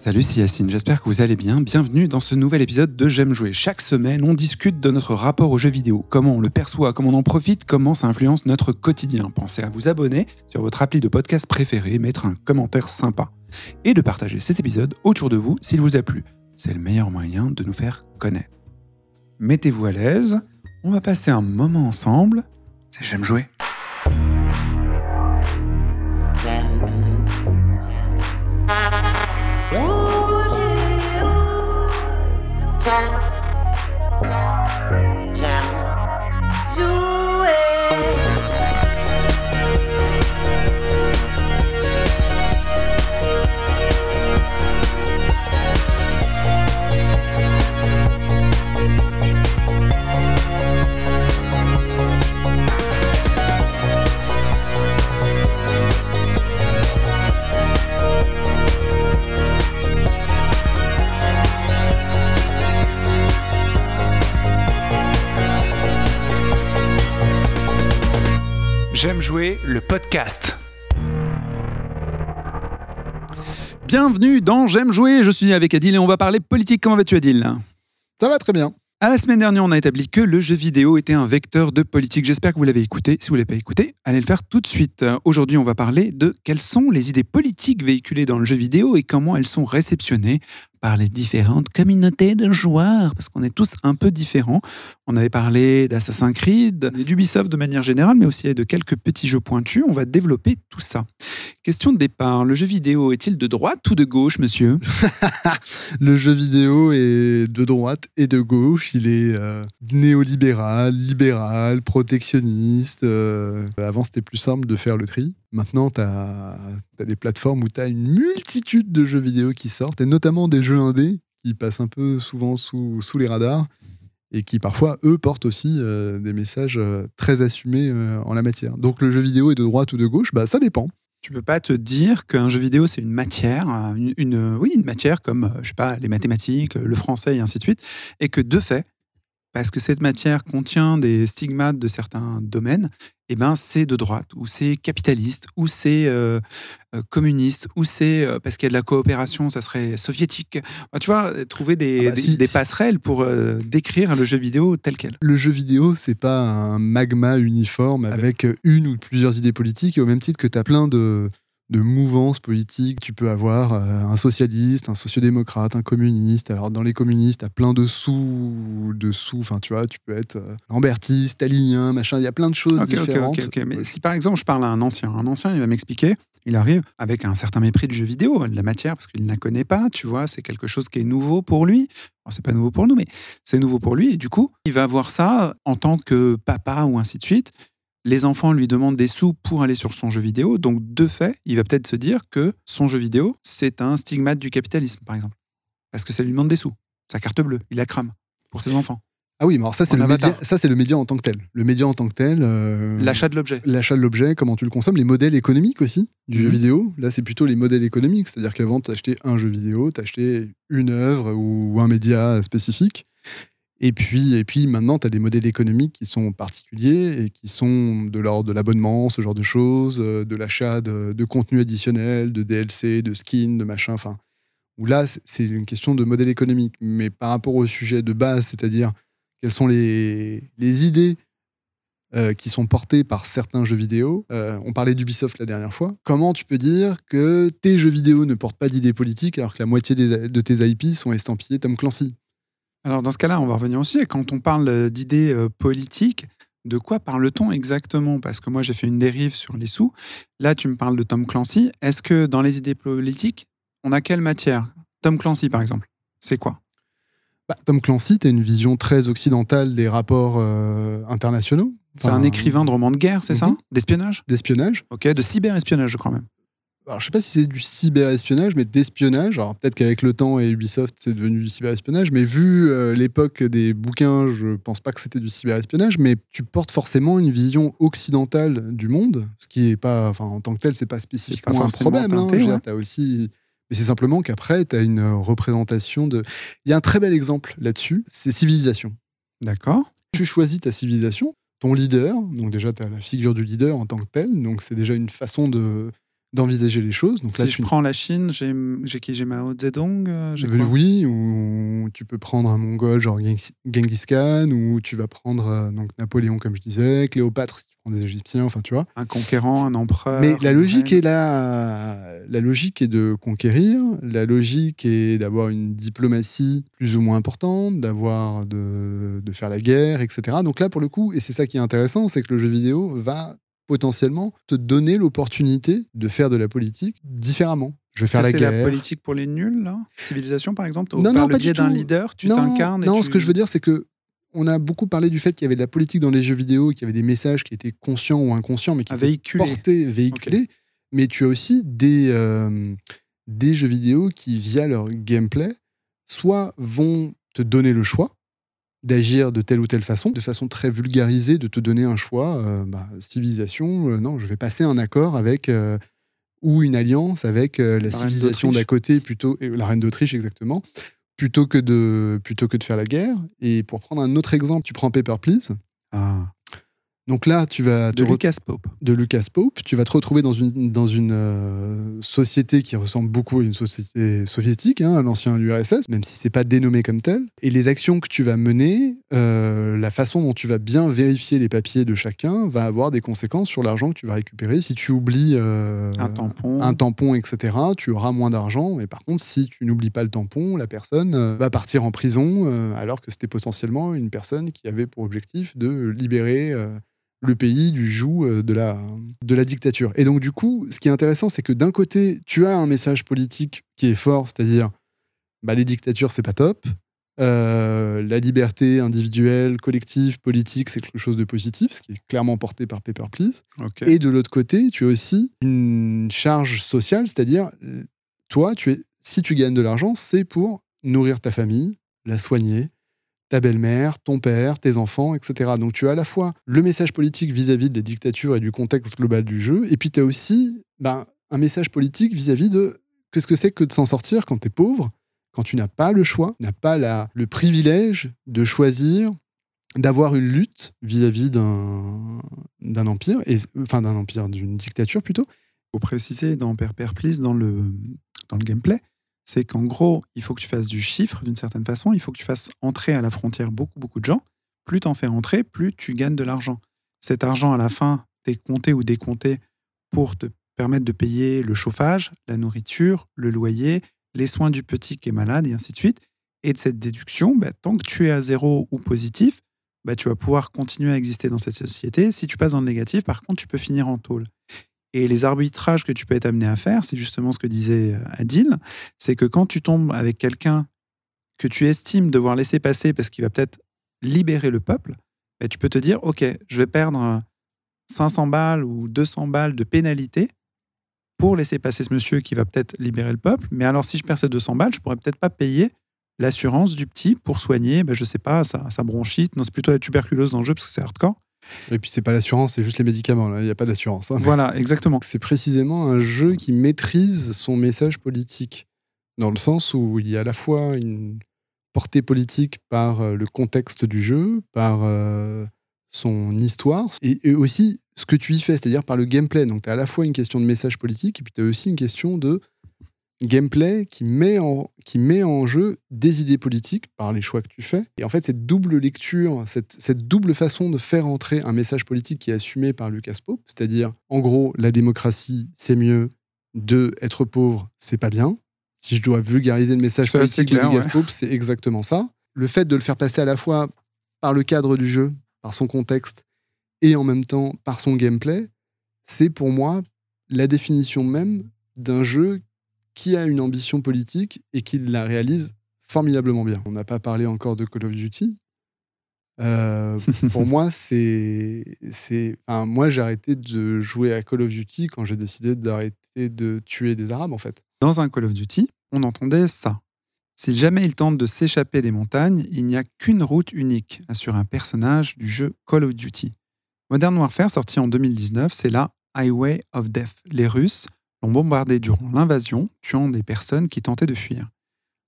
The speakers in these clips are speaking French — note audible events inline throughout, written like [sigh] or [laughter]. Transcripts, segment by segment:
Salut, c'est Yacine, j'espère que vous allez bien. Bienvenue dans ce nouvel épisode de J'aime jouer. Chaque semaine, on discute de notre rapport aux jeux vidéo, comment on le perçoit, comment on en profite, comment ça influence notre quotidien. Pensez à vous abonner sur votre appli de podcast préféré, mettre un commentaire sympa et de partager cet épisode autour de vous s'il vous a plu. C'est le meilleur moyen de nous faire connaître. Mettez-vous à l'aise, on va passer un moment ensemble. C'est J'aime jouer. time. J'aime jouer le podcast. Bienvenue dans J'aime jouer, je suis avec Adil et on va parler politique. Comment vas-tu Adil? Ça va très bien. À la semaine dernière, on a établi que le jeu vidéo était un vecteur de politique. J'espère que vous l'avez écouté. Si vous ne l'avez pas écouté, allez le faire tout de suite. Aujourd'hui, on va parler de quelles sont les idées politiques véhiculées dans le jeu vidéo et comment elles sont réceptionnées par les différentes communautés de joueurs, parce qu'on est tous un peu différents. On avait parlé d'Assassin's Creed, d'Ubisoft de manière générale, mais aussi de quelques petits jeux pointus. On va développer tout ça. Question de départ, le jeu vidéo est-il de droite ou de gauche, monsieur [laughs] Le jeu vidéo est de droite et de gauche. Il est euh, néolibéral, libéral, protectionniste. Euh, avant, c'était plus simple de faire le tri. Maintenant, tu as, des plateformes où tu as une multitude de jeux vidéo qui sortent, et notamment des jeux indés qui passent un peu souvent sous, les radars et qui parfois, eux, portent aussi euh, des messages euh, très assumés euh, en la matière. Donc le jeu vidéo est de droite ou de gauche, bah, ça dépend. Tu peux pas te dire qu'un jeu vidéo c'est une matière, une, oui une matière comme je sais les mathématiques, le français et ainsi de suite, et que de fait, parce que cette matière contient des stigmates de certains domaines, eh ben, c'est de droite, ou c'est capitaliste, ou c'est euh, euh, communiste, ou c'est euh, parce qu'il y a de la coopération, ça serait soviétique. tu vois, trouver des, ah bah passerelles pour décrire le jeu vidéo tel quel. Le jeu vidéo, c'est pas un magma uniforme avec une ou plusieurs idées politiques, et au même titre que tu as plein de, de mouvance politique. Tu peux avoir euh, un socialiste, un sociodémocrate, un communiste. Alors dans les communistes, tu as plein de sous, de sous. Enfin, tu vois, tu peux être euh, lambertiste, stalinien, machin. Il y a plein de choses différentes. Mais si par exemple je parle à un ancien, un ancien, il va m'expliquer. Il arrive avec un certain mépris du jeu vidéo, de la matière, parce qu'il ne la connaît pas, tu vois, c'est quelque chose qui est nouveau pour lui. c'est pas nouveau pour nous, mais c'est nouveau pour lui. Et du coup, il va voir ça en tant que papa ou ainsi de suite les enfants lui demandent des sous pour aller sur son jeu vidéo. Donc, de fait, il va peut-être se dire que son jeu vidéo, c'est un stigmate du capitalisme, par exemple. Parce que ça lui demande des sous. Sa carte bleue, il la crame pour ses enfants. Ah oui, mais alors ça, c'est le, média, ça, c'est le média en tant que tel. Le média en tant que tel. Euh, l'achat de l'objet. L'achat de l'objet, comment tu le consommes, les modèles économiques aussi du jeu mhm. vidéo. Là, c'est plutôt les modèles économiques. C'est-à-dire qu'avant, tu achetais un jeu vidéo, tu achetais une œuvre ou un média spécifique. Et puis, et puis maintenant, tu as des modèles économiques qui sont particuliers et qui sont de l'ordre de l'abonnement, ce genre de choses, euh, de l'achat de, contenu additionnel, de DLC, de skins, de machin. Enfin, où là, c'est une question de modèle économique. Mais par rapport au sujet de base, c'est-à-dire quelles sont les, les idées euh, qui sont portées par certains jeux vidéo. Euh, on parlait d'Ubisoft la dernière fois. Comment tu peux dire que tes jeux vidéo ne portent pas d'idées politiques alors que la moitié de tes IP sont estampillés Tom Clancy? Alors dans ce cas-là, on va revenir aussi. Quand on parle euh, d'idées euh, politiques, de quoi parle-t-on exactement? Parce que moi, j'ai fait une dérive sur les sous. Là, tu me parles de Tom Clancy. Est-ce que dans les idées politiques, on a quelle matière? Tom Clancy, par exemple, c'est quoi? Bah, Tom Clancy, tu as une vision très occidentale des rapports euh, internationaux. c'est un écrivain de romans de guerre, c'est ça? Mhm. D'espionnage? D'espionnage. Ok, de cyberespionnage, je crois même alors je sais pas si c'est du cyberespionnage, mais d'espionnage. Alors peut-être qu'avec le temps et Ubisoft, c'est devenu du cyberespionnage, mais vu euh, l'époque des bouquins, je pense pas que c'était du cyberespionnage, mais tu portes forcément une vision occidentale du monde, ce qui est pas, enfin en tant que tel, c'est pas spécifiquement un problème. Hein, aussi, mais c'est simplement qu'après, tu as une représentation de. Il y a un très bel exemple là-dessus, c'est civilisation. D'accord. Tu choisis ta civilisation, ton leader, donc déjà tu as la figure du leader en tant que tel, donc c'est déjà une façon de d'envisager les choses. Donc si là, je tu- prends la Chine, j'ai j'ai qui? J'ai Mao Zedong euh, Euh, quoi? oui, ou tu peux prendre un Mongol genre Genghis Khan, ou tu vas prendre euh, donc Napoléon, comme je disais, Cléopâtre, si tu prends des Égyptiens, enfin tu vois. Un conquérant, un empereur. Mais la logique est là. La logique est de conquérir. La logique est d'avoir une diplomatie plus ou moins importante, d'avoir de, de faire la guerre, etc. Donc là, pour le coup, et c'est ça qui est intéressant, c'est que le jeu vidéo va potentiellement te donner l'opportunité de faire de la politique différemment. Je vais faire la c'est guerre. la politique pour les nuls, là? Civilisation, par exemple? Non, Par non, le pas biais du d'un leader, tu non, t'incarnes et Non, tu- ce que je veux dire, c'est que on a beaucoup parlé du fait qu'il y avait de la politique dans les jeux vidéo, qu'il y avait des messages qui étaient conscients ou inconscients, mais qui étaient portés, véhiculés. Mais tu as aussi des, euh, des jeux vidéo qui, via leur gameplay, soit vont te donner le choix d'agir de telle ou telle façon, de façon très vulgarisée, de te donner un choix, euh, bah, civilisation, euh, non, je vais passer un accord avec, euh, ou une alliance avec la, civilisation d'à côté, plutôt, la reine d'Autriche exactement, plutôt que, de, plutôt que de faire la guerre. Et pour prendre un autre exemple, tu prends Paper Please. Ah, Donc là, tu vas de Lucas Pope. de Lucas Pope. Tu vas te retrouver dans une, dans une euh, société qui ressemble beaucoup à une société soviétique, hein, à l'ancien URSS, même si c'est pas dénommé comme tel. Et les actions que tu vas mener, euh, la façon dont tu vas bien vérifier les papiers de chacun, va avoir des conséquences sur l'argent que tu vas récupérer. Si tu oublies euh, Un tampon. un tampon, etc., tu auras moins d'argent. Mais par contre, si tu n'oublies pas le tampon, la personne va partir en prison, alors que c'était potentiellement une personne qui avait pour objectif de libérer le pays du joug euh, de la, de la dictature. Et donc, du coup, ce qui est intéressant, c'est que d'un côté, tu as un message politique qui est fort, c'est-à-dire bah, les dictatures, c'est pas top. Euh, la liberté individuelle, collective, politique, c'est quelque chose de positif, ce qui est clairement porté par Paper Please. Et de l'autre côté, tu as aussi une charge sociale, c'est-à-dire, euh, toi, tu es, si tu gagnes de l'argent, c'est pour nourrir ta famille, la soigner, ta belle-mère, ton père, tes enfants, etc. Donc tu as à la fois le message politique vis-à-vis des dictatures et du contexte global du jeu, et puis tu as aussi ben, un message politique vis-à-vis de qu'est-ce que c'est que de s'en sortir quand tu es pauvre, quand tu n'as pas le choix, n'as pas le privilège de choisir d'avoir une lutte vis-à-vis d'un empire, et, enfin d'un empire, d'une dictature plutôt. faut préciser dans Perper Please, dans le, dans le gameplay, c'est qu'en gros, il faut que tu fasses du chiffre d'une certaine façon, il faut que tu fasses entrer à la frontière beaucoup, beaucoup de gens. Plus tu en fais entrer, plus tu gagnes de l'argent. Cet argent, à la fin, t'es compté ou décompté pour te permettre de payer le chauffage, la nourriture, le loyer, les soins du petit qui est malade, et ainsi de suite. Et de cette déduction, bah, tant que tu es à zéro ou positif, bah, tu vas pouvoir continuer à exister dans cette société. Si tu passes dans le négatif, par contre, tu peux finir en tôle. Et les arbitrages que tu peux être amené à faire, c'est justement ce que disait euh, Adil, c'est que quand tu tombes avec quelqu'un que tu estimes devoir laisser passer parce qu'il va peut-être libérer le peuple, bah, tu peux te dire, OK, je vais perdre euh, 500 balles ou 200 balles de pénalité pour laisser passer ce monsieur qui va peut-être libérer le peuple. Mais alors, si je perds ces 200 balles, je pourrais peut-être pas payer l'assurance du petit pour soigner, bah, je sais pas, sa, sa bronchite. Non, c'est plutôt la tuberculose dans le jeu parce que c'est hardcore. Et puis c'est pas l'assurance, c'est juste les médicaments, là, il n'y a pas d'assurance. hein. Voilà, exactement. C'est précisément un jeu qui maîtrise son message politique, dans le sens où il y a à la fois une portée politique par euh, le contexte du jeu, par euh, son histoire, et, et aussi ce que tu y fais, c'est-à-dire par le gameplay. Donc tu as à la fois une question de message politique, et puis tu as aussi une question de gameplay qui met, en, qui met en jeu des idées politiques par les choix que tu fais. Et en fait, cette double lecture, cette, cette double façon de faire entrer un message politique qui est assumé par Lucas Pope, c'est-à-dire, en gros, la démocratie, c'est mieux, de être pauvre, c'est pas bien. Si je dois vulgariser le message politique clair, de Lucas ouais. Pope, c'est exactement ça. Le fait de le faire passer à la fois par le cadre du jeu, par son contexte, et en même temps par son gameplay, c'est pour moi la définition même d'un jeu qui a une ambition politique et qui la réalise formidablement bien. On n'a pas parlé encore de Call of Duty. Euh, pour [laughs] moi, c'est, c'est, enfin, moi, j'ai arrêté de jouer à Call of Duty quand j'ai décidé d'arrêter de tuer des Arabes, en fait. Dans un Call of Duty, on entendait ça. Si jamais il tente de s'échapper des montagnes, il n'y a qu'une route unique, assure un personnage du jeu Call of Duty. Modern Warfare, sorti en 2019, c'est la Highway of Death. Les Russes l'ont bombardé durant l'invasion, tuant des personnes qui tentaient de fuir.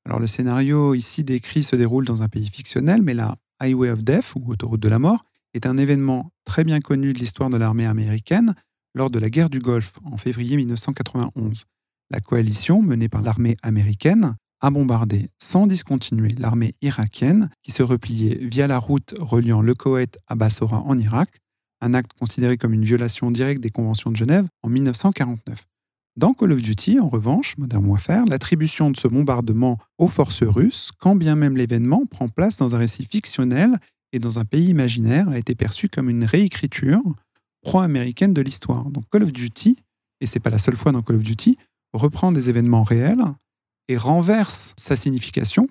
Alors le scénario ici décrit se déroule dans un pays fictionnel, mais la Highway of Death, ou autoroute de la mort, est un événement très bien connu de l'histoire de l'armée américaine lors de la guerre du Golfe en février 1991. La coalition, menée par l'armée américaine, a bombardé sans discontinuer l'armée irakienne qui se repliait via la route reliant le Koweït à Bassora en Irak, un acte considéré comme une violation directe des conventions de Genève en 1949. Dans Call of Duty, en revanche, Modern Warfare, l'attribution de ce bombardement aux forces russes, quand bien même l'événement prend place dans un récit fictionnel et dans un pays imaginaire, a été perçue comme une réécriture pro-américaine de l'histoire. Donc Call of Duty, et c'est pas la seule fois dans Call of Duty, reprend des événements réels et renverse sa signification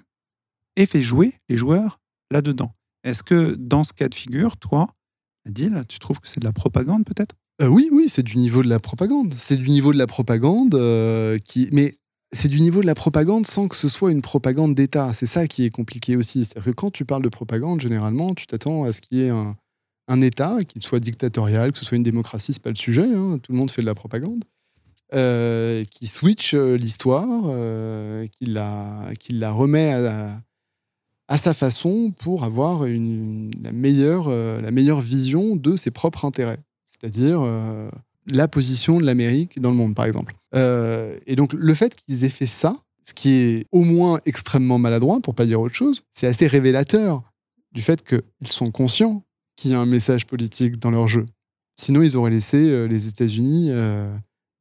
et fait jouer les joueurs là-dedans. Est-ce que dans ce cas de figure, toi, Adil, tu trouves que c'est de la propagande peut-être? Euh, Oui, oui, c'est du niveau de la propagande. C'est du niveau de la propagande euh, qui. Mais c'est du niveau de la propagande sans que ce soit une propagande d'État. C'est ça qui est compliqué aussi. C'est-à-dire que quand tu parles de propagande, généralement, tu t'attends à ce qu'il y ait un, État, qu'il soit dictatorial, que ce soit une démocratie, c'est pas le sujet. Hein. Tout le monde fait de la propagande. Euh, qui switch l'histoire, qui, la, remet à, sa façon pour avoir la meilleure vision de ses propres intérêts. C'est-à-dire la position de l'Amérique dans le monde, par exemple. et donc, le fait qu'ils aient fait ça, ce qui est au moins extrêmement maladroit, pour pas dire autre chose, c'est assez révélateur du fait qu'ils sont conscients qu'il y a un message politique dans leur jeu. Sinon, ils auraient laissé les États-Unis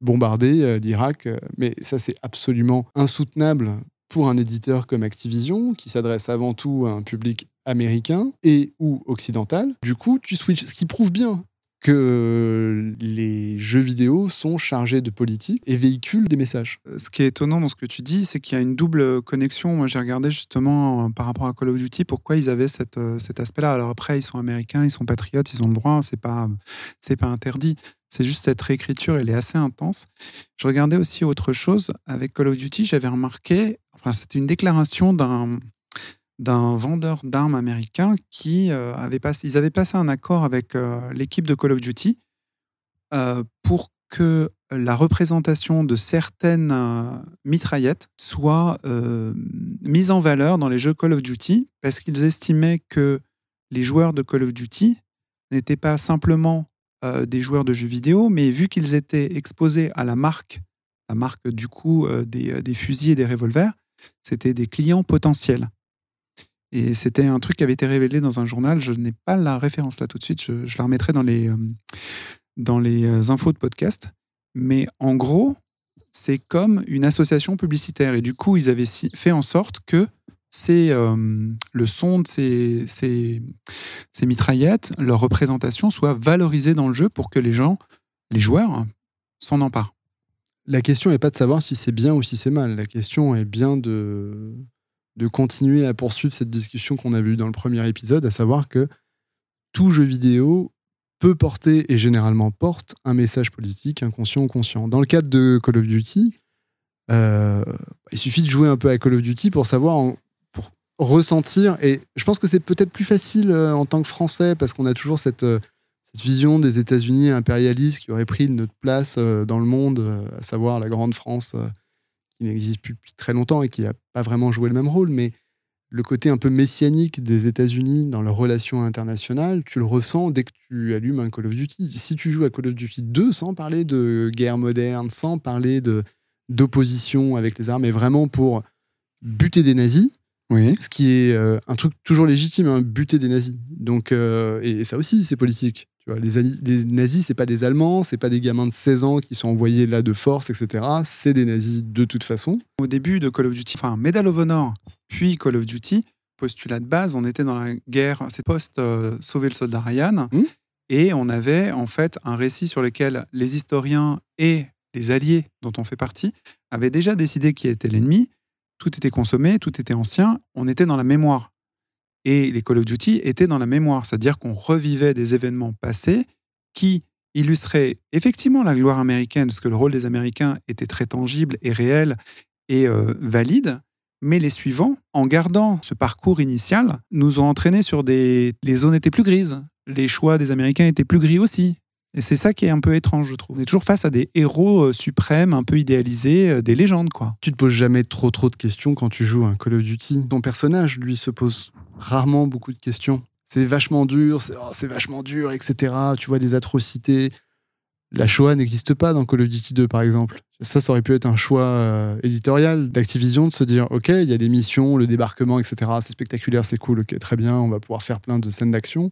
bombarder euh, l'Irak. Euh, mais ça, c'est absolument insoutenable pour un éditeur comme Activision, qui s'adresse avant tout à un public américain et ou occidental. Du coup, tu switches, ce qui prouve bien que les jeux vidéo sont chargés de politique et véhiculent des messages. Euh, ce qui est étonnant dans ce que tu dis, c'est qu'il y a une double connexion. Moi, j'ai regardé justement par rapport à Call of Duty pourquoi ils avaient cette, cet aspect-là. Alors après, ils sont américains, ils sont patriotes, ils ont le droit, c'est pas, pas interdit. C'est juste cette réécriture, elle est assez intense. Je regardais aussi autre chose avec Call of Duty. J'avais remarqué, enfin, c'était une déclaration d'un d'un vendeur d'armes américain qui euh, avait passé, avaient passé un accord avec euh, l'équipe de Call of Duty euh, pour que la représentation de certaines mitraillettes soit mise en valeur dans les jeux Call of Duty parce qu'ils estimaient que les joueurs de Call of Duty n'étaient pas simplement des joueurs de jeux vidéo, mais vu qu'ils étaient exposés à la marque, la marque du coup des, fusils et des revolvers, c'était des clients potentiels. Et c'était un truc qui avait été révélé dans un journal. Je n'ai pas la référence là tout de suite. Je, la remettrai dans les, euh, dans les infos de podcast. Mais en gros, c'est comme une association publicitaire. Et du coup, ils avaient fait en sorte que c'est le son de ces, ces, mitraillettes, leur représentation soit valorisée dans le jeu pour que les gens, les joueurs, s'en emparent. La question n'est pas de savoir si c'est bien ou si c'est mal. La question est bien de, de continuer à poursuivre cette discussion qu'on a vue dans le premier épisode, à savoir que tout jeu vidéo peut porter et généralement porte un message politique, inconscient ou conscient. Dans le cadre de Call of Duty, euh, il suffit de jouer un peu à Call of Duty pour savoir ressentir. Et je pense que c'est peut-être plus facile euh, en tant que Français parce qu'on a toujours cette, euh, cette vision des États-Unis impérialistes qui auraient pris notre place dans le monde, à savoir la grande France qui n'existe plus depuis très longtemps et qui n'a pas vraiment joué le même rôle. Mais le côté un peu messianique des États-Unis dans leurs relations internationales, tu le ressens dès que tu allumes un Call of Duty. Si tu joues à Call of Duty 2 sans parler de guerre moderne, sans parler de d'opposition avec les armes, et vraiment pour buter des nazis, ce qui est euh, un truc toujours légitime, hein, buter des nazis. Donc, euh, et, ça aussi, c'est politique. Tu vois, les, les nazis, c'est pas des Allemands, c'est pas des gamins de 16 ans qui sont envoyés là de force, etc. C'est des nazis de toute façon. Au début de Call of Duty, enfin Medal of Honor, puis Call of Duty, postulat de base, on était dans la guerre, c'est post-sauver euh, le soldat Ryan, hmm. et on avait en fait un récit sur lequel les historiens et les alliés dont on fait partie avaient déjà décidé qui était l'ennemi, tout était consommé, tout était ancien, on était dans la mémoire. Et les Call of Duty étaient dans la mémoire, c'est-à-dire qu'on revivait des événements passés qui illustraient effectivement la gloire américaine, parce que le rôle des Américains était très tangible et réel et euh, valide, mais les suivants, en gardant ce parcours initial, nous ont entraînés sur des... Les zones étaient plus grises, les choix des Américains étaient plus gris aussi. Et c'est ça qui est un peu étrange, je trouve. On est toujours face à des héros euh, suprêmes, un peu idéalisés, euh, des légendes, quoi. Tu te poses jamais trop trop de questions quand tu joues un Call of Duty. Ton personnage, lui, se pose rarement beaucoup de questions. C'est vachement dur, c'est oh, vachement dur, etc. Tu vois des atrocités. La Shoah n'existe pas dans Call of Duty 2, par exemple. Ça, ça aurait pu être un choix euh, éditorial d'Activision de se dire Ok, il y a des missions, le débarquement, etc. C'est spectaculaire, c'est cool, ok, très bien, on va pouvoir faire plein de scènes d'action.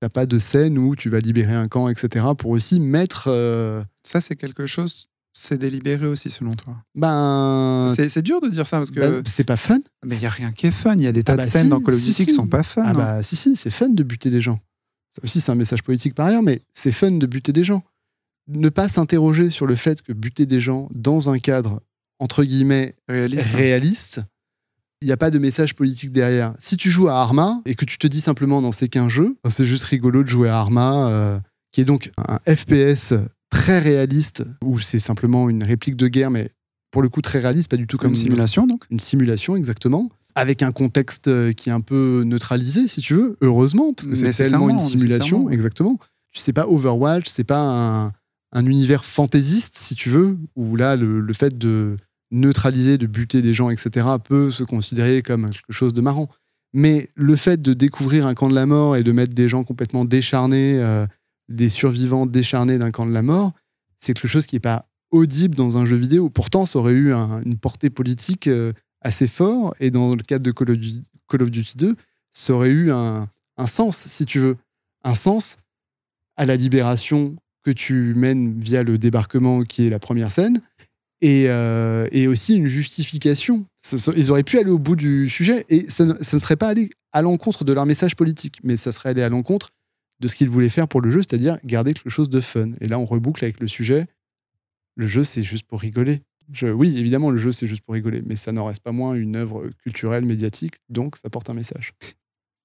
T'as pas de scène où tu vas libérer un camp, etc. pour aussi mettre. euh, Ça, c'est quelque chose, c'est délibéré aussi, selon toi? ben. C'est dur de dire ça parce que. ben, c'est pas fun. mais il n'y a rien qui est fun. Il y a des tas Ah de bah scènes si, dans Call of si, Duty qui si. sont pas fun. Ah hein. bah si, si, c'est fun de buter des gens. Ça aussi, c'est un message politique par ailleurs, mais c'est fun de buter des gens. Ne pas s'interroger sur le fait que buter des gens dans un cadre, entre guillemets, Réaliste. hein. réaliste, il n'y a pas de message politique derrière. Si tu joues à Arma et que tu te dis simplement dans c'est qu'un jeu, c'est juste rigolo de jouer à Arma, euh, qui est donc un FPS très réaliste, où c'est simplement une réplique de guerre, mais pour le coup très réaliste, pas du tout Comme une simulation, donc. une simulation exactement, avec un contexte euh, qui est un peu neutralisé, si tu veux, heureusement, parce que c'est tellement une simulation, nécessairement. exactement. C'est pas Overwatch, c'est pas un, un univers fantaisiste, si tu veux, où là, le, le fait de neutraliser, de buter des gens, etc., peut se considérer comme quelque chose de marrant. Mais le fait de découvrir un camp de la mort et de mettre des gens complètement décharnés, euh, des survivants décharnés d'un camp de la mort, c'est quelque chose qui n'est pas audible dans un jeu vidéo. Pourtant, ça aurait eu un- une portée politique euh, assez fort, et dans le cadre de Call of Duty, Call of Duty 2, ça aurait eu un, sens, si tu veux. Un sens à la libération que tu mènes via le débarquement, qui est la première scène, et, euh, aussi une justification. Ils auraient pu aller au bout du sujet, et ça ne, ça ne serait pas allé à l'encontre de leur message politique, mais ça serait allé à l'encontre de ce qu'ils voulaient faire pour le jeu, c'est-à-dire garder quelque chose de fun. Et là, on reboucle avec le sujet. Le jeu, c'est juste pour rigoler. Oui, évidemment, le jeu, c'est juste pour rigoler, mais ça n'en reste pas moins une œuvre culturelle, médiatique, donc ça porte un message.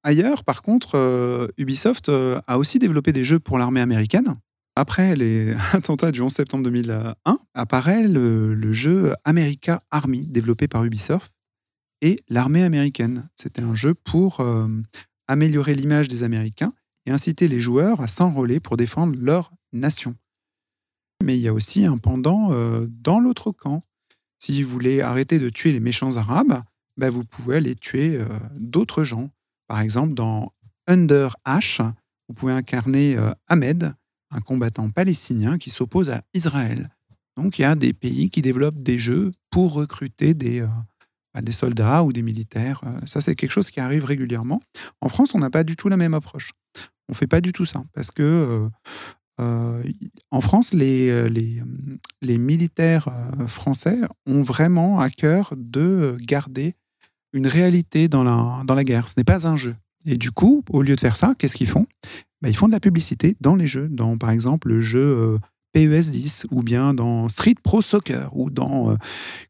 Ailleurs, par contre, euh, Ubisoft euh, a aussi développé des jeux pour l'armée américaine. Après les [laughs] attentats du 11 septembre 2001, apparaît le, le jeu America Army, développé par Ubisoft, et l'armée américaine. C'était un jeu pour euh, améliorer l'image des Américains et inciter les joueurs à s'enrôler pour défendre leur nation. Mais il y a aussi un pendant euh, dans l'autre camp. Si vous voulez arrêter de tuer les méchants arabes, ben, vous pouvez aller tuer euh, d'autres gens. Par exemple, dans Under Ash, vous pouvez incarner euh, Ahmed, un combattant palestinien qui s'oppose à Israël. Donc il y a des pays qui développent des jeux pour recruter des, bah, des soldats ou des militaires. Ça, c'est quelque chose qui arrive régulièrement. En France, on n'a pas du tout la même approche. On fait pas du tout ça. Parce que euh, euh, en France, les, euh, militaires français ont vraiment à cœur de garder une réalité dans la, guerre. Ce n'est pas un jeu. Et du coup, au lieu de faire ça, qu'est-ce qu'ils font? Bah, Ils font de la publicité dans les jeux, dans par exemple le jeu PES 10, ou bien dans Street Pro Soccer, ou dans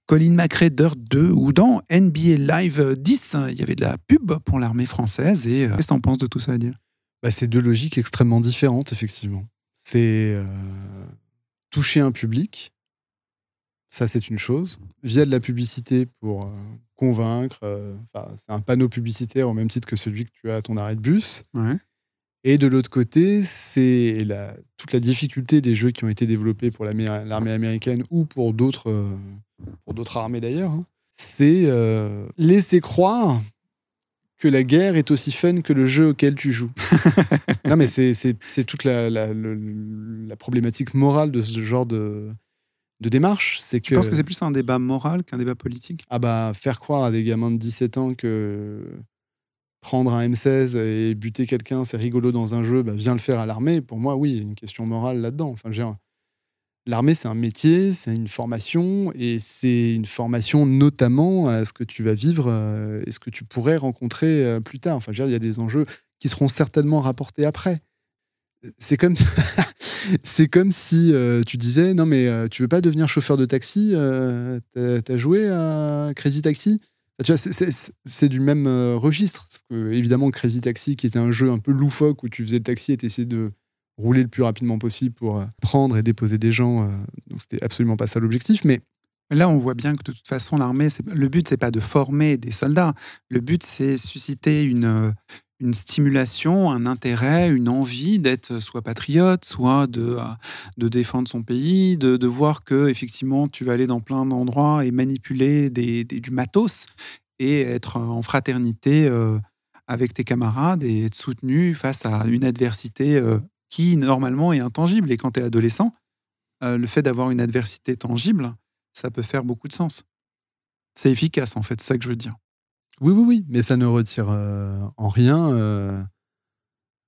Colin McRae Dirt 2, ou dans NBA Live 10. Il y avait de la pub pour l'armée française. Et qu'est-ce que t'en penses de tout ça, Adil? Bah, c'est deux logiques extrêmement différentes, effectivement. C'est euh, toucher un public, ça c'est une chose, via de la publicité pour euh, convaincre, euh, c'est un panneau publicitaire au même titre que celui que tu as à ton arrêt de bus. Ouais. Et de l'autre côté, c'est la- toute la difficulté des jeux qui ont été développés pour l'armée américaine ou pour d'autres pour d'autres armées d'ailleurs. hein. C'est euh, laisser croire que la guerre est aussi fun que le jeu auquel tu joues. [laughs] non, mais c'est- toute la, la- problématique morale de ce genre de, de démarche. C'est que, Je pense que c'est plus un débat moral qu'un débat politique? ah bah, faire croire à des gamins de 17 ans que prendre un M16 et buter quelqu'un, c'est rigolo dans un jeu, bah, viens le faire à l'armée. Pour moi, oui, il y a une question morale là-dedans. Enfin, je L'armée, c'est un métier, c'est une formation, et c'est une formation notamment à ce que tu vas vivre euh, et ce que tu pourrais rencontrer euh, plus tard. Enfin, je veux dire, il y a des enjeux qui seront certainement rapportés après. C'est comme, [laughs] c'est comme si euh, tu disais non mais tu veux pas devenir chauffeur de taxi T'as joué à Crazy Taxi? Tu vois, c'est- du même registre. Que, évidemment, Crazy Taxi, qui était un jeu un peu loufoque où tu faisais le taxi et t'essayais de rouler le plus rapidement possible pour euh, prendre et déposer des gens. euh, donc c'était absolument pas ça l'objectif. Mais Là, on voit bien que de toute façon, l'armée, le but, c'est pas de former des soldats. Le but, c'est susciter une, euh, une stimulation, un intérêt, une envie d'être soit patriote, soit de, de défendre son pays, de, de voir que effectivement, tu vas aller dans plein d'endroits et manipuler des, du matos et être en fraternité avec tes camarades et être soutenu face à une adversité qui, normalement, est intangible. Et quand tu es adolescent, euh, le fait d'avoir une adversité tangible, ça peut faire beaucoup de sens. C'est efficace, en fait, c'est ça que je veux dire. Oui, oui, oui, mais ça ne retire euh, en rien euh,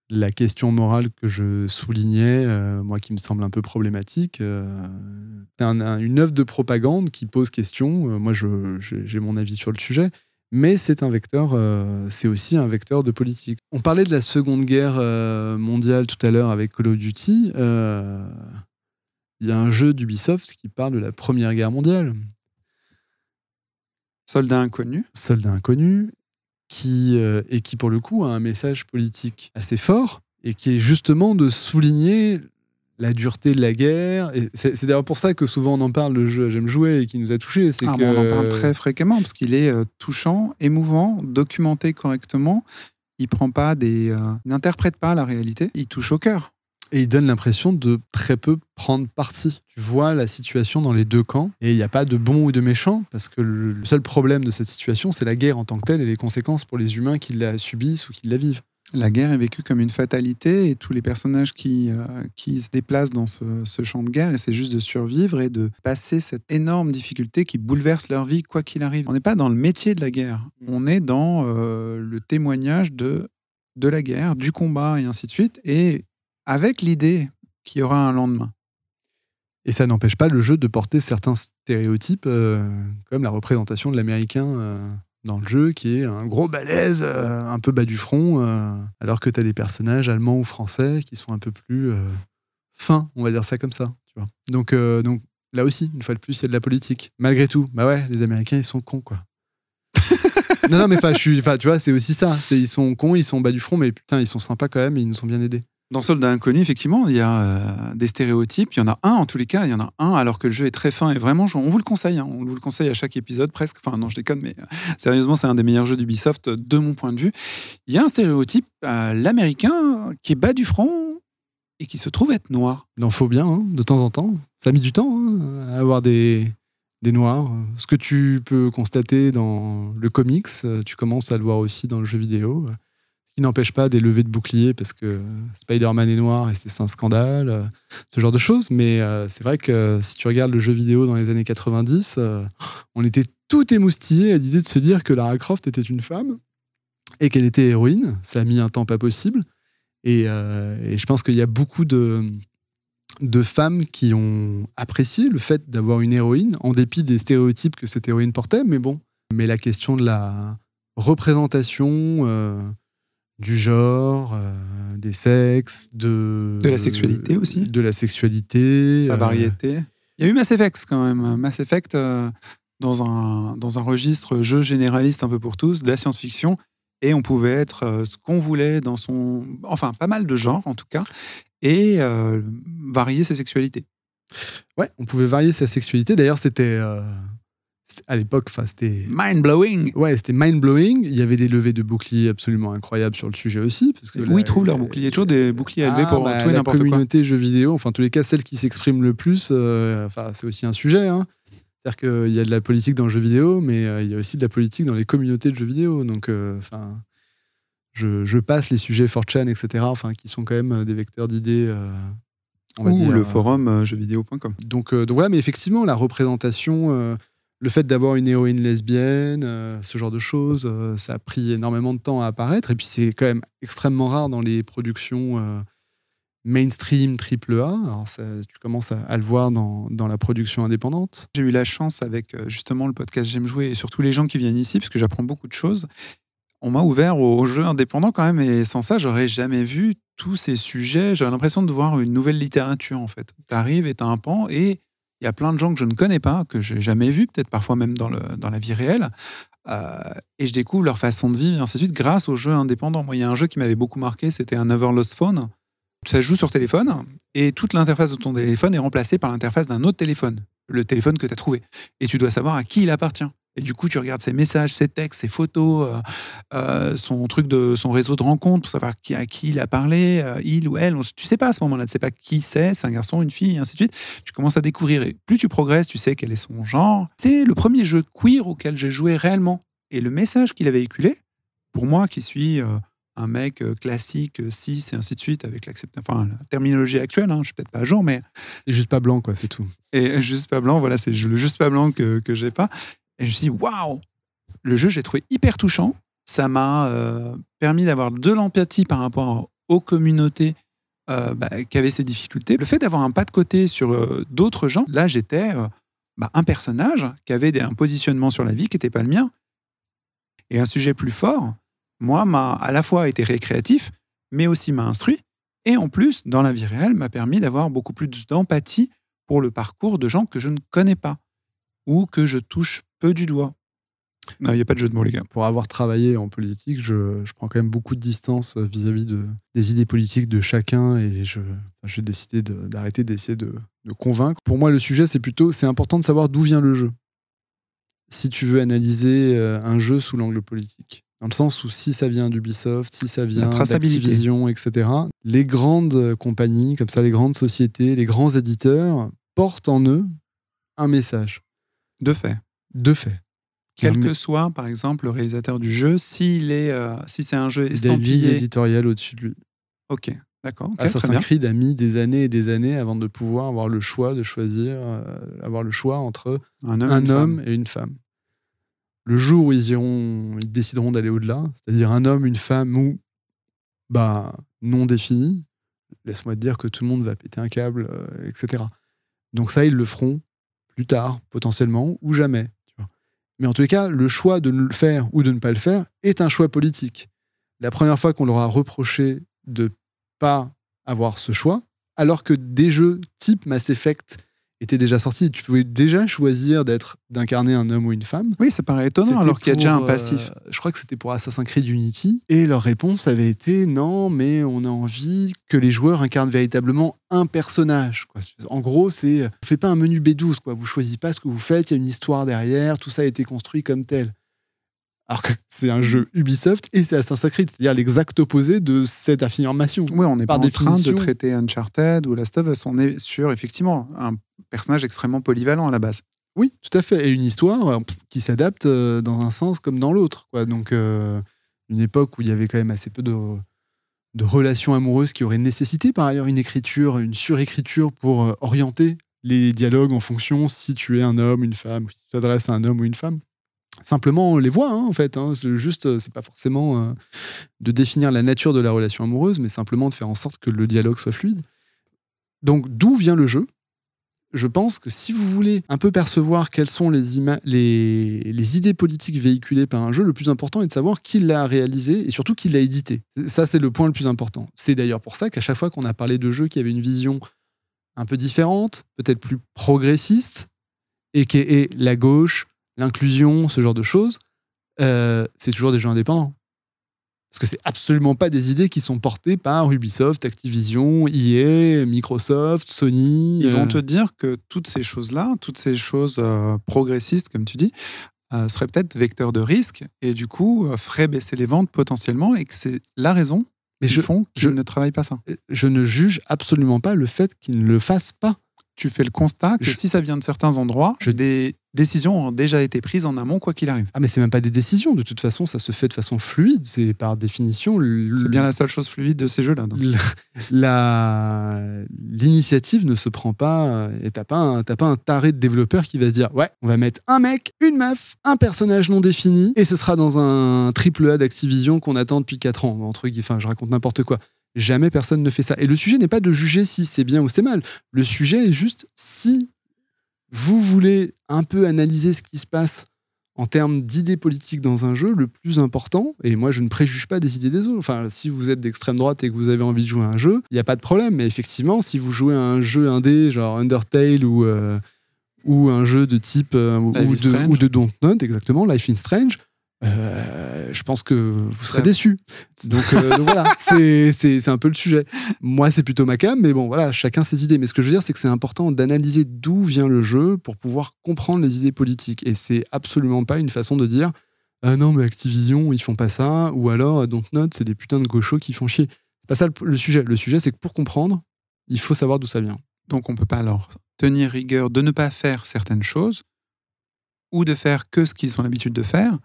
la question morale que je soulignais, moi qui me semble un peu problématique. c'est un- un- une œuvre de propagande qui pose question. Moi, j'ai mon avis sur le sujet, mais c'est un vecteur, euh, c'est aussi un vecteur de politique. On parlait de la Seconde Guerre euh, mondiale tout à l'heure avec Call of Duty. Euh, Il y a un jeu d'Ubisoft qui parle de la Première Guerre mondiale. Soldat inconnu. soldat inconnu, qui, et qui pour le coup a un message politique assez fort, et qui est justement de souligner la dureté de la guerre. C'est d'ailleurs pour ça que souvent on en parle, le jeu J'aime jouer, et qui nous a touchés. C'est Ah, que... bon, on en parle très fréquemment parce qu'il est euh, touchant, émouvant, documenté correctement. Il prend pas des, euh, n'interprète pas la réalité. Il touche au cœur. Et il donne l'impression de très peu prendre parti. Tu vois la situation dans les deux camps, et il n'y a pas de bon ou de méchant, parce que le seul problème de cette situation, c'est la guerre en tant que telle et les conséquences pour les humains qui la subissent ou qui la vivent. La guerre est vécue comme une fatalité et tous les personnages qui, euh, qui se déplacent dans ce, champ de guerre, essaient juste de survivre et de passer cette énorme difficulté qui bouleverse leur vie quoi qu'il arrive. On n'est pas dans le métier de la guerre, on est dans euh, le témoignage de, de la guerre, du combat et ainsi de suite, et avec l'idée qu'il y aura un lendemain. Et ça n'empêche pas le jeu de porter certains stéréotypes, euh, comme la représentation de l'américain dans le jeu, qui est un gros balèze, euh, un peu bas du front, euh, alors que tu as des personnages allemands ou français qui sont un peu plus euh, fins, on va dire ça comme ça. Tu vois. Donc, donc là aussi, une fois de plus, il y a de la politique. Malgré tout, bah ouais, les Américains, ils sont cons, quoi. [laughs] non, non, mais je suis- tu vois, c'est aussi ça. Ils sont cons, ils sont bas du front, mais putain, ils sont sympas quand même et ils nous ont bien aidés. Dans Soldat Inconnu, effectivement, il y a euh, des stéréotypes. Il y en a un, en tous les cas, il y en a un, alors que le jeu est très fin. Et vraiment, on vous le conseille. hein. on vous le conseille à chaque épisode, presque. Enfin, non, je déconne, mais euh, sérieusement, c'est un des meilleurs jeux d'Ubisoft, euh, de mon point de vue. Il y a un stéréotype, l'américain, qui est bas du front et qui se trouve être noir. Il en faut bien, hein, de temps en temps. Ça a mis du temps hein, à avoir des, des noirs. Ce que tu peux constater dans le comics, tu commences à le voir aussi dans le jeu vidéo. Qui n'empêche pas des levées de boucliers parce que Spider-Man est noir et c'est un scandale, euh, ce genre de choses. Mais euh, c'est vrai que si tu regardes le jeu vidéo dans les années 90, euh, on était tout émoustillé à l'idée de se dire que Lara Croft était une femme et qu'elle était héroïne. Ça a mis un temps pas possible. Et, euh, je pense qu'il y a beaucoup de, femmes qui ont apprécié le fait d'avoir une héroïne, en dépit des stéréotypes que cette héroïne portait. Mais bon, mais la question de la représentation euh, du genre, euh, des sexes, de, De la sexualité aussi. de la sexualité, Sa euh, variété. Il y a eu Mass Effect quand même. Mass Effect, euh, dans, un, dans un registre jeu généraliste un peu pour tous, de la science-fiction. Et on pouvait être ce qu'on voulait dans son. Enfin, pas mal de genres en tout cas. Et varier ses sexualités. Ouais, on pouvait varier sa sexualité. D'ailleurs, c'était- à l'époque, enfin, c'était Mind blowing. Ouais, c'était mind blowing. Il y avait des levées de boucliers absolument incroyables sur le sujet aussi. Parce que Où ils trouvent leurs boucliers? Toujours des boucliers élevés Ah, pour bah, tout et la n'importe quoi. communauté jeux vidéo, enfin, en tous les cas, celle qui s'exprime le plus, euh, enfin, c'est aussi un sujet. hein. C'est-à-dire qu'il y a de la politique dans le jeu vidéo, mais euh, il y a aussi de la politique dans les communautés de jeux vidéo. Donc, euh, enfin, je, je passe les sujets 4chan, etc., enfin, qui sont quand même des vecteurs d'idées. on va Ou dire, le forum euh, jeuxvideo.com. donc, euh, donc voilà, mais effectivement, la représentation, euh, le fait d'avoir une héroïne lesbienne, euh, ce genre de choses, euh, ça a pris énormément de temps à apparaître. Et puis c'est quand même extrêmement rare dans les productions euh, mainstream triple A. Alors ça, tu commences à, le voir dans, dans la production indépendante. J'ai eu la chance avec justement le podcast J'aime jouer et surtout les gens qui viennent ici, parce que j'apprends beaucoup de choses. On m'a ouvert aux jeux indépendants quand même, et sans ça, j'aurais jamais vu tous ces sujets. J'avais l'impression de voir une nouvelle littérature en fait. Tu arrives et tu as un pan, et il y a plein de gens que je ne connais pas, que j'ai jamais vus, peut-être parfois même dans, le, dans la vie réelle. Euh, et je découvre leur façon de vivre, et ainsi de suite, grâce aux jeux indépendants. Moi, il y a un jeu qui m'avait beaucoup marqué, c'était un Never Lost Phone. Ça joue sur téléphone, et toute l'interface de ton téléphone est remplacée par l'interface d'un autre téléphone, le téléphone que tu as trouvé. Et tu dois savoir à qui il appartient. Et du coup, tu regardes ses messages, ses textes, ses photos, euh, euh, son truc de son réseau de rencontres pour savoir à qui il a parlé, euh, il ou elle. On- tu sais pas à ce moment-là, tu sais pas qui c'est, c'est un garçon, une fille, et ainsi de suite. Tu commences à découvrir. Et plus tu progresses, tu sais quel est son genre. C'est le premier jeu queer auquel j'ai joué réellement. Et le message qu'il a véhiculé, pour moi qui suis un mec classique, cis et ainsi de suite, avec la terminologie actuelle, hein, je suis peut-être pas à jour, mais. Et juste pas blanc, quoi, c'est tout. Et juste pas blanc, voilà, c'est le juste pas blanc que, que j'ai pas. Et je me suis dit, waouh Le jeu, j'ai trouvé hyper touchant. Ça m'a euh, permis d'avoir de l'empathie par rapport aux communautés bah, qui avaient ces difficultés. Le fait d'avoir un pas de côté sur d'autres gens, là, j'étais bah, un personnage qui avait un positionnement sur la vie qui n'était pas le mien. Et un sujet plus fort, moi, m'a à la fois été récréatif, mais aussi m'a instruit. Et en plus, dans la vie réelle, m'a permis d'avoir beaucoup plus d'empathie pour le parcours de gens que je ne connais pas ou que je touche peu du doigt. Il n'y a pas de jeu de mots, les gars. Pour avoir travaillé en politique, je, prends quand même beaucoup de distance vis-à-vis de, des idées politiques de chacun et je, j'ai décidé d'arrêter d'essayer de, de, convaincre. Pour moi, le sujet, c'est plutôt, c'est important de savoir d'où vient le jeu. Si tu veux analyser euh, un jeu sous l'angle politique. Dans le sens où si ça vient d'Ubisoft, si ça vient d'Activision, etc., les grandes compagnies, comme ça, les grandes sociétés, les grands éditeurs, portent en eux un message. De fait. De fait. Quel que soit, par exemple, le réalisateur du jeu, s'il est, euh, si c'est un jeu estampillé... Il a éditoriale au-dessus de lui. Ok, d'accord. Okay, Assassin's Creed a mis des années et des années avant de pouvoir avoir le choix de choisir, euh, avoir le choix entre un homme et une femme le jour où ils iront, ils décideront d'aller au-delà, c'est-à-dire un homme, une femme ou bah non défini, laisse-moi te dire que tout le monde va péter un câble, euh, etc. Donc ça, ils le feront plus tard, potentiellement, ou jamais. Mais en tous les cas, le choix de le faire ou de ne pas le faire est un choix politique. La première fois qu'on leur a reproché de pas avoir ce choix, alors que des jeux type Mass Effect était déjà sorti. Tu pouvais déjà choisir d'être d'incarner un homme ou une femme. Oui, ça paraît étonnant alors qu'il y a déjà un passif. Euh, je crois que c'était pour Assassin's Creed Unity. Et leur réponse avait été non, mais on a envie que les joueurs incarnent véritablement un personnage. Quoi. En gros, c'est ne faites pas un menu B12. Quoi. Vous choisissez pas ce que vous faites, il y a une histoire derrière, tout ça a été construit comme tel. Alors que c'est un jeu Ubisoft et c'est Assassin's Creed, c'est-à-dire l'exact opposé de cette affirmation. Oui, on n'est pas en train de traiter Uncharted ou Last of Us, on est sur effectivement un personnage extrêmement polyvalent à la base. Oui, tout à fait, et une histoire euh, qui s'adapte euh, dans un sens comme dans l'autre. Donc, euh, une époque où il y avait quand même assez peu de, relations amoureuses qui auraient nécessité par ailleurs une écriture, une surécriture pour orienter les dialogues en fonction si tu es un homme, une femme, si tu t'adresses à un homme ou une femme simplement les voit, hein, en fait. Hein. Juste, c'est pas forcément de définir la nature de la relation amoureuse, mais simplement de faire en sorte que le dialogue soit fluide. Donc, d'où vient le jeu? Je pense que si vous voulez un peu percevoir quelles sont les, idées politiques véhiculées par un jeu, le plus important est de savoir qui l'a réalisé et surtout qui l'a édité. Ça, c'est le point le plus important. C'est d'ailleurs pour ça qu'à chaque fois qu'on a parlé de jeux qui avaient une vision un peu différente, peut-être plus progressiste, et qui est la gauche, l'inclusion, ce genre de choses, euh, c'est toujours des jeux indépendants. Parce que c'est absolument pas des idées qui sont portées par Ubisoft, Activision, EA, Microsoft, Sony. Ils vont euh. te dire que toutes ces choses-là, toutes ces choses euh, progressistes, comme tu dis, seraient peut-être vecteurs de risque et du coup feraient baisser les ventes potentiellement et que c'est la raison Mais je, font qu'ils ne travaillent pas ça. Je ne juge absolument pas le fait qu'ils ne le fassent pas. Tu fais le constat que si ça vient de certains endroits, je... des, décisions ont déjà été prises en amont, quoi qu'il arrive. Ah, mais c'est même pas des décisions. De toute façon, ça se fait de façon fluide. C'est par définition. C'est bien la seule chose fluide de ces jeux-là. La... L'initiative ne se prend pas. Et t'as pas, un... pas un taré de développeur qui va se dire Ouais, on va mettre un mec, une meuf, un personnage non défini, et ce sera dans un triple A d'Activision qu'on attend depuis 4 ans. Entre enfin, je raconte n'importe quoi. Jamais personne ne fait ça. Et le sujet n'est pas de juger si c'est bien ou c'est mal. Le sujet est juste si vous voulez un peu analyser ce qui se passe en termes d'idées politiques dans un jeu, le plus important, et moi je ne préjuge pas des idées des autres, enfin si vous êtes d'extrême droite et que vous avez envie de jouer à un jeu, il n'y a pas de problème, mais effectivement si vous jouez à un jeu indé, genre Undertale ou, euh, ou un jeu de type, euh, ou, de, ou de Dontnod, exactement, Life in Strange, euh, je pense que vous serez déçus. Donc, euh, voilà, [laughs] c'est un peu le sujet. Moi, c'est plutôt ma cam, mais bon, voilà, chacun ses idées. Mais ce que je veux dire, c'est que c'est important d'analyser d'où vient le jeu pour pouvoir comprendre les idées politiques. Et c'est absolument pas une façon de dire Ah non, mais Activision, ils font pas ça, ou alors Dontnod, c'est des putains de gauchos qui font chier. C'est pas ça le, sujet. Le sujet, c'est que pour comprendre, il faut savoir d'où ça vient. Donc, on peut pas alors tenir rigueur de ne pas faire certaines choses ou de faire que ce qu'ils ont l'habitude de faire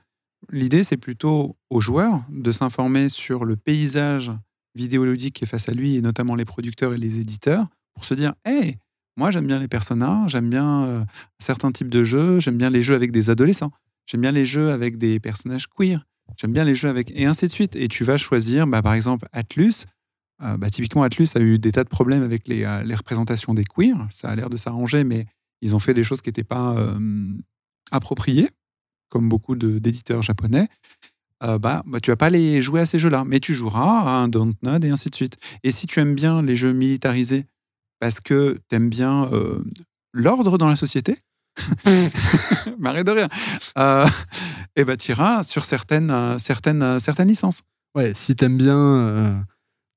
L'idée, c'est plutôt aux joueurs de s'informer sur le paysage vidéoludique qui est face à lui, et notamment les producteurs et les éditeurs, pour se dire Hey, moi j'aime bien les personnages, j'aime bien euh, certains types de jeux, j'aime bien les jeux avec des adolescents, j'aime bien les jeux avec des personnages queer, j'aime bien les jeux avec. et ainsi de suite. Et tu vas choisir, bah, par exemple, Atlus. Euh, bah, typiquement, Atlus a eu des tas de problèmes avec les, euh, les représentations des queers. Ça a l'air de s'arranger, mais ils ont fait des choses qui n'étaient pas appropriées, comme beaucoup d'éditeurs japonais. Euh, bah, bah, tu vas pas les jouer à ces jeux-là, mais tu joueras à un Dontnod et ainsi de suite. Et si tu aimes bien les jeux militarisés parce que tu aimes bien euh, l'ordre dans la société, [laughs] [laughs] m'arrête de rien, euh, et bah, tu iras sur certaines, certaines, certaines licences. Ouais, si t'aimes bien euh,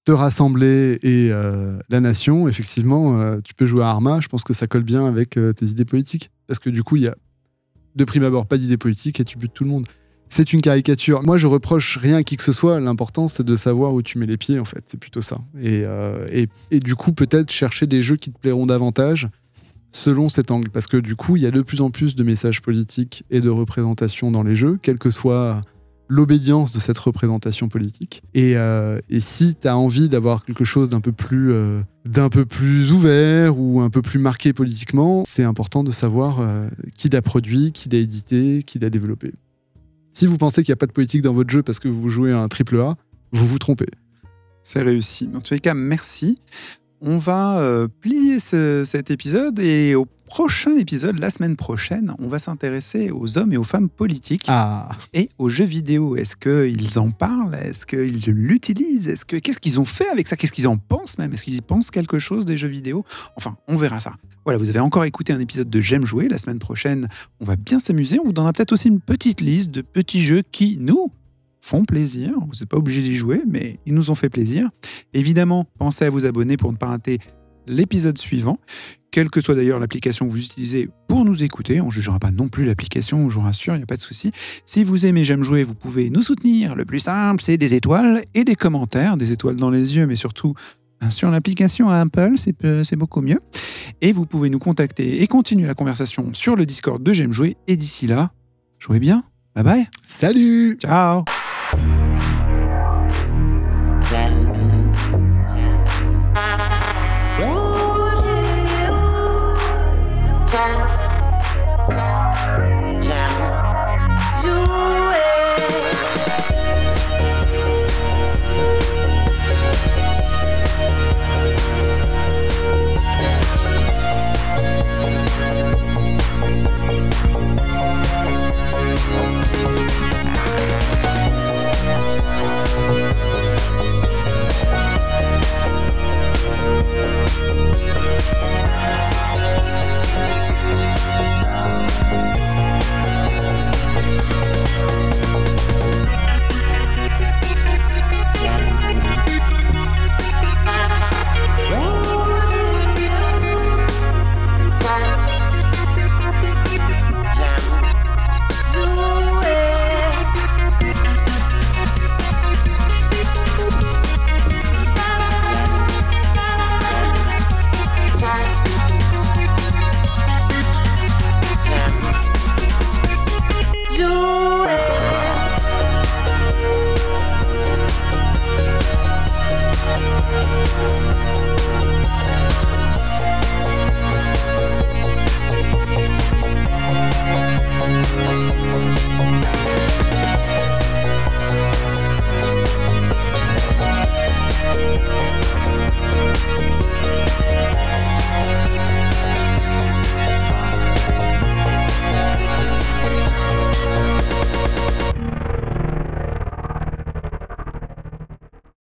te rassembler et euh, la nation, effectivement, tu peux jouer à Arma. Je pense que ça colle bien avec tes idées politiques. Parce que du coup, il y a de prime abord pas d'idées politiques et tu butes tout le monde. C'est une caricature. Moi, je reproche rien à qui que ce soit. L'important, c'est de savoir où tu mets les pieds, en fait. C'est plutôt ça. Et, euh, et, et du coup, peut-être chercher des jeux qui te plairont davantage selon cet angle. Parce que du coup, il y a de plus en plus de messages politiques et de représentations dans les jeux, quelle que soit l'obédience de cette représentation politique. Et, euh, si tu as envie d'avoir quelque chose d'un peu plus euh, d'un peu plus ouvert ou un peu plus marqué politiquement, c'est important de savoir euh, qui l'a produit, qui l'a édité, qui l'a développé. Si vous pensez qu'il n'y a pas de politique dans votre jeu parce que vous jouez un triple A, vous vous trompez. C'est réussi. Dans tous les cas, merci. On va euh, plier ce- cet épisode et au prochain épisode, la semaine prochaine, on va s'intéresser aux hommes et aux femmes politiques. Ah, et aux jeux vidéo. Est-ce qu'ils en parlent? Est-ce qu'ils l'utilisent? Est-ce que qu'est-ce qu'ils ont fait avec ça? Qu'est-ce qu'ils en pensent même? Est-ce qu'ils pensent quelque chose des jeux vidéo? Enfin, on verra ça. Voilà, vous avez encore écouté un épisode de J'aime jouer. La semaine prochaine, on va bien s'amuser. On vous donnera peut-être aussi une petite liste de petits jeux qui nous font plaisir. Vous n'êtes pas obligé d'y jouer, mais ils nous ont fait plaisir. Évidemment, pensez à vous abonner pour ne pas rater l'épisode suivant, quelle que soit d'ailleurs l'application que vous utilisez pour nous écouter. On ne jugera pas non plus l'application, je vous rassure, il n'y a pas de souci. Si vous aimez J'aime jouer, vous pouvez nous soutenir. Le plus simple, c'est des étoiles et des commentaires, des étoiles dans les yeux, mais surtout sur l'application Apple, c'est peu- c'est beaucoup mieux. Et vous pouvez nous contacter et continuer la conversation sur le Discord de J'aime jouer. Et d'ici là, jouez bien. Bye bye. salut Ciao. Música